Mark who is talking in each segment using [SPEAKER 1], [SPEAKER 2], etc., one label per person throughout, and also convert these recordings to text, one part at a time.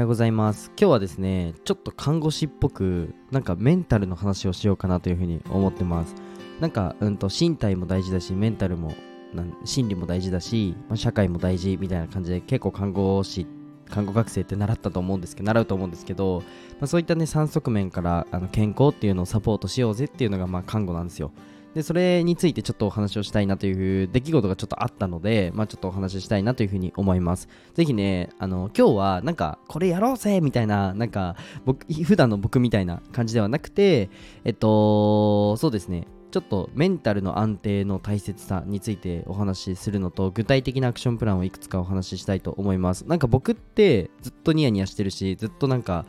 [SPEAKER 1] はようございます。今日はですねちょっと看護師っぽくなんかメンタルの話をしようかなというふうに思ってます。なんかうんと身体も大事だしメンタルもなん心理も大事だし、まあ、社会も大事みたいな感じで結構看護師看護学生って習ったと思うんですけど習うと思うんですけど、まあ、そういったね3側面からあの健康っていうのをサポートしようぜっていうのがまあ看護なんですよ。でそれについてちょっとお話をしたいなという出来事がちょっとあったので、まあ、ちょっとお話ししたいなというふうに思います。ぜひね、あの今日はなんかこれやろうぜみたいな、なんか僕普段の僕みたいな感じではなくて、えっと、そうですね、ちょっとメンタルの安定の大切さについてお話しするのと具体的なアクションプランをいくつかお話ししたいと思いますなんか僕ってずっとニヤニヤしてるしずっとなんか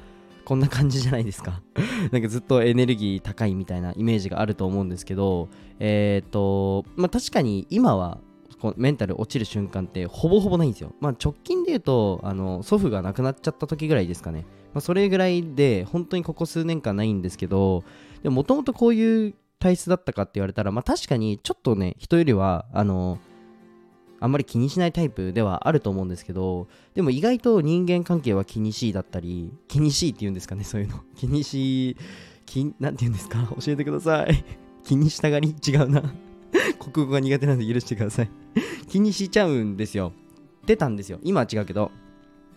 [SPEAKER 1] こんな感じじゃないですか なんかずっとエネルギー高いみたいなイメージがあると思うんですけどえっ、ー、とまあ確かに今はこうメンタル落ちる瞬間ってほぼほぼないんですよ。まあ、直近で言うとあの祖父が亡くなっちゃった時ぐらいですかね。まあ、それぐらいで本当にここ数年間ないんですけどでもともとこういう体質だったかって言われたら、まあ、確かにちょっとね人よりはあのあんまり気にしないタイプではあると思うんですけどでも意外と人間関係は気にしいだったり気にしいって言うんですかねそういうの。気にし気なんて言うんですか？教えてください。気にしたがり違うな。国語が苦手なんで許してください。気にしちゃうんですよ。出たんですよ。今は違うけど。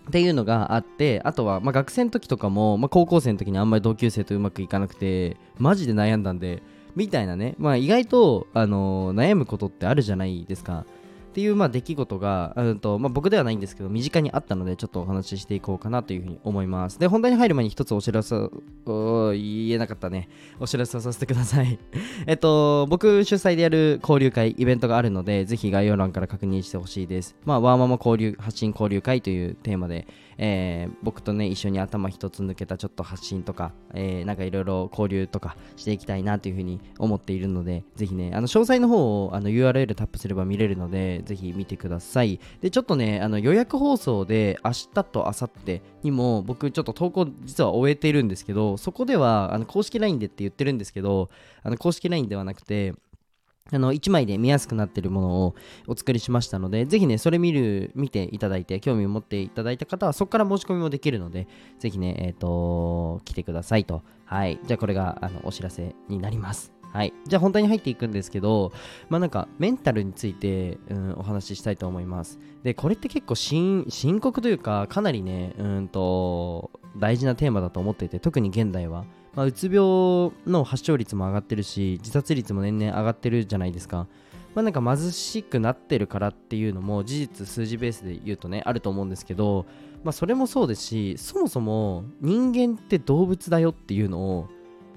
[SPEAKER 1] っていうのがあってあとは、まあ、学生の時とかも、まあ、高校生の時にあんまり同級生とうまくいかなくてマジで悩んだんでみたいなね、まあ、意外と、あのー、悩むことってあるじゃないですか。っていうまあ出来事が、うんとまあ、僕ではないんですけど身近にあったのでちょっとお話ししていこうかなというふうに思います。で本題に入る前に一つお知らせ言えなかったね。お知らせをさせてください。えっと僕主催でやる交流会イベントがあるのでぜひ概要欄から確認してほしいです。まあワーママ交流発信交流会というテーマでえー、僕とね一緒に頭一つ抜けたちょっと発信とか、えー、なんかいろいろ交流とかしていきたいなというふうに思っているのでぜひねあの詳細の方をあの URL タップすれば見れるのでぜひ見てください。でちょっとねあの予約放送で明日と明後日にも僕ちょっと投稿実は終えているんですけどそこではあの公式 LINE でって言ってるんですけどあの公式 LINE ではなくてあの1枚で見やすくなっているものをお作りしましたので、ぜひね、それ見る、見ていただいて、興味を持っていただいた方は、そこから申し込みもできるので、ぜひね、えっ、ー、と、来てくださいと。はい。じゃあ、これがあのお知らせになります。はい。じゃあ、本題に入っていくんですけど、まあなんか、メンタルについて、うん、お話ししたいと思います。で、これって結構深刻というか、かなりね、うんと、大事なテーマだと思っていて、特に現代は。まあ、うつ病の発症率も上がってるし自殺率も年々上がってるじゃないですか。まあ、なんか貧しくなってるからっていうのも事実数字ベースで言うとねあると思うんですけど、まあ、それもそうですしそもそも人間って動物だよっていうのを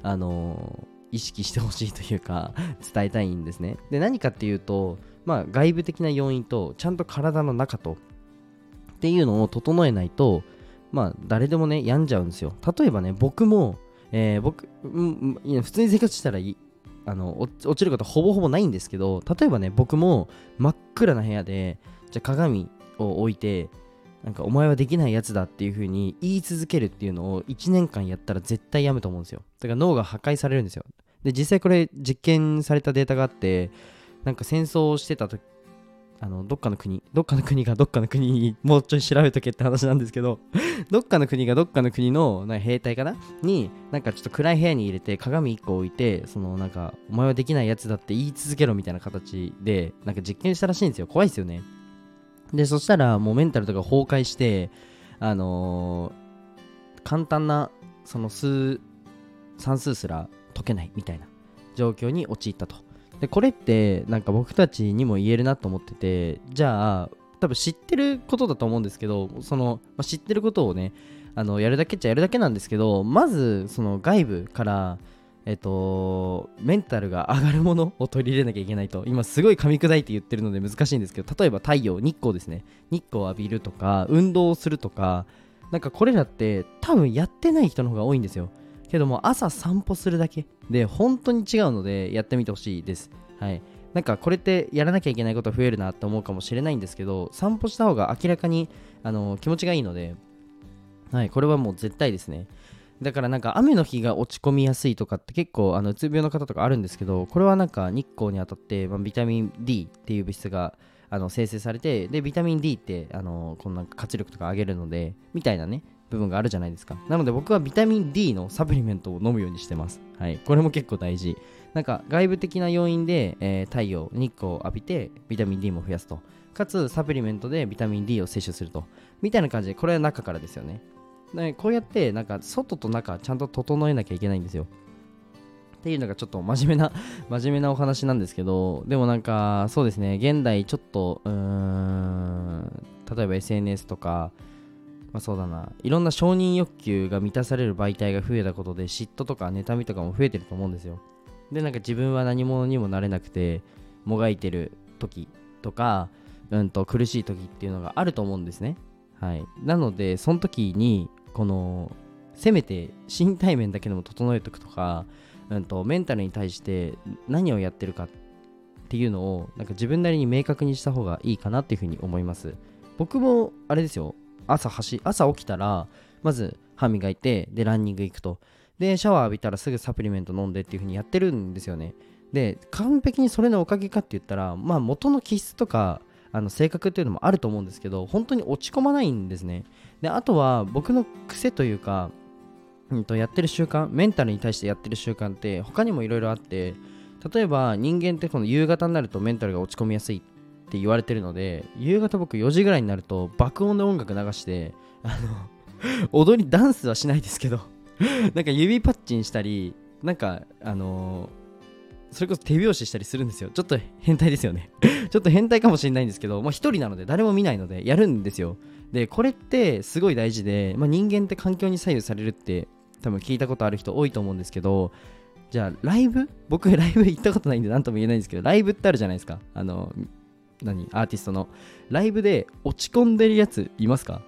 [SPEAKER 1] あのー、意識してほしいというか伝えたいんですねで何かっていうと、まあ、外部的な要因とちゃんと体の中とっていうのを整えないとまあ誰でもね病んじゃうんですよ。例えばね僕もえー、僕、うん、普通に生活したらいあの落ちることほぼほぼないんですけど例えばね僕も真っ暗な部屋でじゃ鏡を置いてなんかお前はできないやつだっていう風に言い続けるっていうのを1年間やったら絶対やむと思うんですよ。だから脳が破壊されるんですよ。で実際これ実験されたデータがあってなんか戦争をしてた時あのどっかの国どっかの国がどっかの国にもうちょい調べとけって話なんですけど どっかの国がどっかの国のな兵隊かなになんかちょっと暗い部屋に入れて鏡1個置いてそのなんかお前はできないやつだって言い続けろみたいな形でなんか実験したらしいんですよ。怖いですよね。でそしたらもうメンタルとか崩壊してあのー、簡単なその数算数すら解けないみたいな状況に陥ったと。でこれってなんか僕たちにも言えるなと思っててじゃあ多分知ってることだと思うんですけどその、まあ、知ってることをねあのやるだけっちゃやるだけなんですけどまずその外部からえっと、メンタルが上がるものを取り入れなきゃいけないと。今すごい噛み砕いて言ってるので難しいんですけど例えば太陽日光ですね。日光を浴びるとか運動をするとかなんかこれらって多分やってない人の方が多いんですよ。けども朝散歩するだけで本当に違うのでやってみてほしいです。はい。なんかこれってやらなきゃいけないこと増えるなって思うかもしれないんですけど散歩した方が明らかにあの気持ちがいいので、はい、これはもう絶対ですね。だからなんか雨の日が落ち込みやすいとかって結構あのうつ病の方とかあるんですけどこれはなんか日光に当たって、まあ、ビタミン D っていう物質があの生成されてでビタミン D ってあのこんな活力とか上げるのでみたいなね部分があるじゃないですか。なので僕はビタミン D のサプリメントを飲むようにしてます。はい。これも結構大事。なんか外部的な要因で、えー、太陽日光を浴びてビタミン D も増やすと。かつサプリメントでビタミン D を摂取すると。みたいな感じでこれは中からですよね。こうやってなんか外と中ちゃんと整えなきゃいけないんですよ。っていうのがちょっと真面目な 真面目なお話なんですけどでもなんかそうですね現代ちょっとうーん例えば SNS とかまあ、そうだないろんな承認欲求が満たされる媒体が増えたことで嫉妬とか妬みとかも増えてると思うんですよ。でなんか自分は何者にもなれなくてもがいてる時とか、うんと苦しい時っていうのがあると思うんですね。はい。なのでその時にこのせめて身体面だけでも整えておくとか、うんと、メンタルに対して何をやってるかっていうのをなんか自分なりに明確にした方がいいかなっていうふうに思います。僕もあれですよ。朝走朝起きたらまず歯磨いてでランニング行くと。でシャワー浴びたらすぐサプリメント飲んでっていう風にやってるんですよね。で完璧にそれのおかげかって言ったらまあ元の気質とかあの性格っていうのもあると思うんですけど本当に落ち込まないんですね。であとは僕の癖というか、うん、とやってる習慣メンタルに対してやってる習慣って他にもいろいろあって例えば人間ってこの夕方になるとメンタルが落ち込みやすいって言われてるので夕方僕4時ぐらいになると爆音で音楽流してあの 踊りダンスはしないですけど なんか指パッチンしたりなんかあのー、それこそ手拍子したりするんですよ。ちょっと変態ですよね。ちょっと変態かもしれないんですけど、まあ、1人なので誰も見ないのでやるんですよ。でこれってすごい大事で、まあ、人間って環境に左右されるって多分聞いたことある人多いと思うんですけどじゃあライブ？僕ライブ行ったことないんで何とも言えないんですけどライブってあるじゃないですか。あの何？アーティストの。ライブで落ち込んでるやついますか？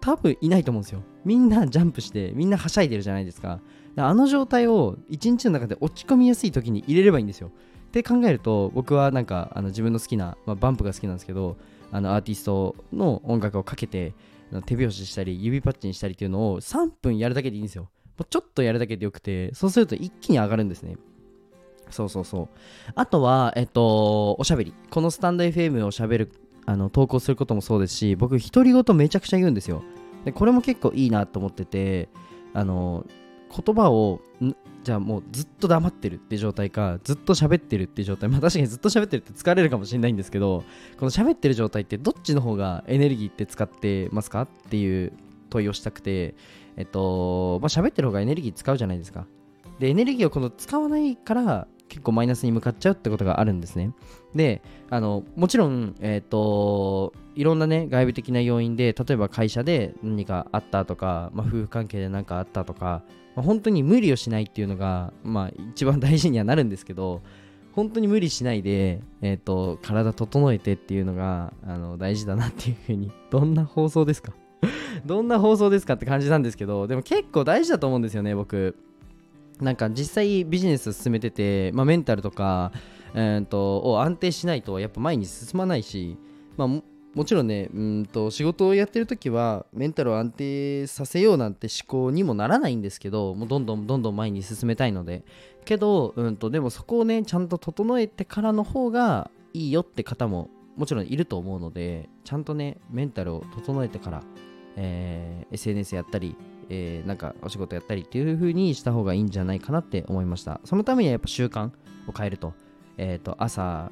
[SPEAKER 1] 多分いないと思うんですよ。みんなジャンプしてみんなはしゃいでるじゃないですか。あの状態を一日の中で落ち込みやすい時に入れればいいんですよ。って考えると僕はなんかあの自分の好きな、まあ、バンプが好きなんですけどあのアーティストの音楽をかけて手拍子したり指パッチンしたりっていうのを3分やるだけでいいんですよ。ちょっとやるだけでよくてそうすると一気に上がるんですねそうそうそう。あとは、えっと、おしゃべり。このスタンド FM をしゃべる、あの、投稿することもそうですし、僕、独り言めちゃくちゃ言うんですよ。で、これも結構いいなと思ってて、あの、言葉を、じゃあもうずっと黙ってるって状態か、ずっと喋ってるって状態。まあ確かにずっと喋ってるって疲れるかもしれないんですけど、この喋ってる状態ってどっちの方がエネルギーって使ってますかっていう問いをしたくて、えっと、まあ喋ってる方がエネルギー使うじゃないですか。で、エネルギーをこの使わないから、結構マイナスに向かっちゃうってことがあるんですね。で、あの、もちろん、えっ、ー、と、いろんなね、外部的な要因で、例えば会社で何かあったとか、まあ、夫婦関係で何かあったとか、まあ、本当に無理をしないっていうのが、まあ、一番大事にはなるんですけど、本当に無理しないで、えっ、ー、と、体整えてっていうのが、あの、大事だなっていうふうに、どんな放送ですか？どんな放送ですかって感じなんですけど、でも結構大事だと思うんですよね、僕。なんか実際ビジネス進めてて、まあ、メンタルとか、えー、とを安定しないとやっぱ前に進まないし、まあ、ももちろんねうんと仕事をやってる時はメンタルを安定させようなんて思考にもならないんですけどもうどんどんどんどん前に進めたいのでけど、うんと、でもそこをねちゃんと整えてからの方がいいよって方ももちろんいると思うのでちゃんとねメンタルを整えてから、えー、SNS やったりえー、なんかお仕事やったりっていう風にした方がいいんじゃないかなって思いました。そのためにはやっぱ習慣を変えると。えっ、ー、と、朝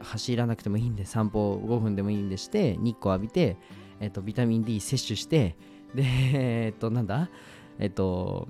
[SPEAKER 1] 走らなくてもいいんで、散歩5分でもいいんでして、日光浴びて、えっ、ー、と、ビタミン D 摂取して、で、えっ、と、なんだ？えっ、と、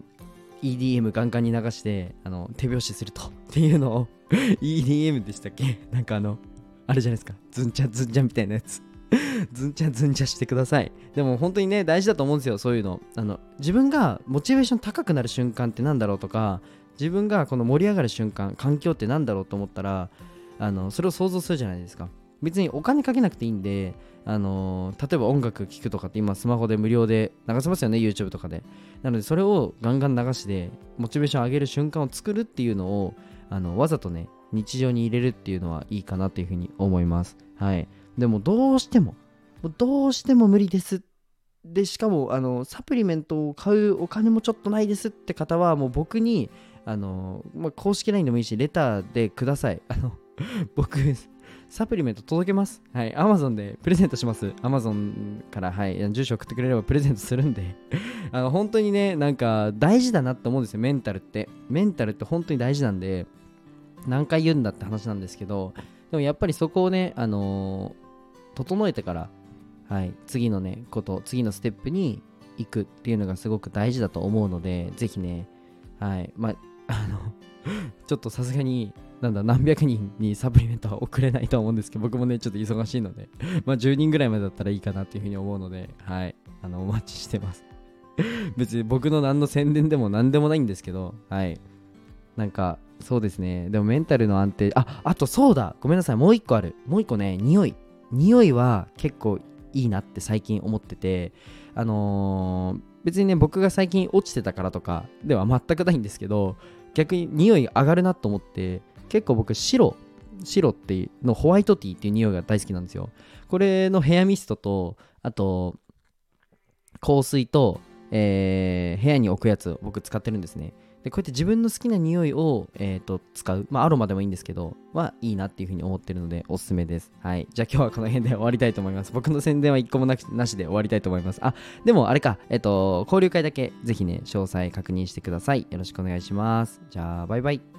[SPEAKER 1] EDM ガンガンに流してあの手拍子するとっていうのを EDM でしたっけ？なんかあのあれじゃないですか？ズンチャズンチャみたいなやつ ずんちゃずんちゃしてください。でも本当にね、大事だと思うんですよ、そういうの。あの自分がモチベーション高くなる瞬間ってなんだろうとか、自分がこの盛り上がる瞬間、環境ってなんだろうと思ったら、あのそれを想像するじゃないですか。別にお金かけなくていいんで、あの例えば音楽聴くとかって今スマホで無料で流せますよね、YouTube とかで。なのでそれをガンガン流して、モチベーション上げる瞬間を作るっていうのを、あのわざとね、日常に入れるっていうのはいいかなっていうふうに思います。はい。でもどうしても、どうしても無理です。でしかもあのサプリメントを買うお金もちょっとないですって方はもう僕にあの、まあ、公式 LINE でもいいしレターでください。あの僕サプリメント届けます。はい。Amazon でプレゼントします。Amazon からはい。住所送ってくれればプレゼントするんで。あの本当にねなんか大事だなって思うんですよ。メンタルって。メンタルって本当に大事なんで。何回言うんだって話なんですけどでもやっぱりそこをねあのー整えてからはい次のねこと次のステップに行くっていうのがすごく大事だと思うのでぜひねはいまああの ちょっとさすがになんだ何百人にサプリメントは送れないとは思うんですけど僕もねちょっと忙しいのでまあ10人ぐらいまでだったらいいかなっていうふうに思うのではいあのお待ちしてます。別に僕の何の宣伝でも何でもないんですけどはいなんかそうですね。でもメンタルの安定ああとそうだ。ごめんなさい。もう一個ある。もう一個ね。匂い。匂いは結構いいなって最近思っててあのー別にね僕が最近落ちてたからとかでは全くないんですけど逆に匂い上がるなと思って結構僕白白っていうのホワイトティーっていう匂いが大好きなんですよ。これのヘアミストとあと香水と、えー部屋に置くやつを僕使ってるんですね。でこうやって自分の好きな匂いを、えー、と使う、まあ、アロマでもいいんですけどはいいなっていうふうに思ってるのでおすすめです。はい。じゃあ今日はこの辺で終わりたいと思います。僕の宣伝は1個もなくなしで終わりたいと思います。あでもあれか。えっ、と交流会だけぜひね詳細確認してください。よろしくお願いします。じゃあバイバイ。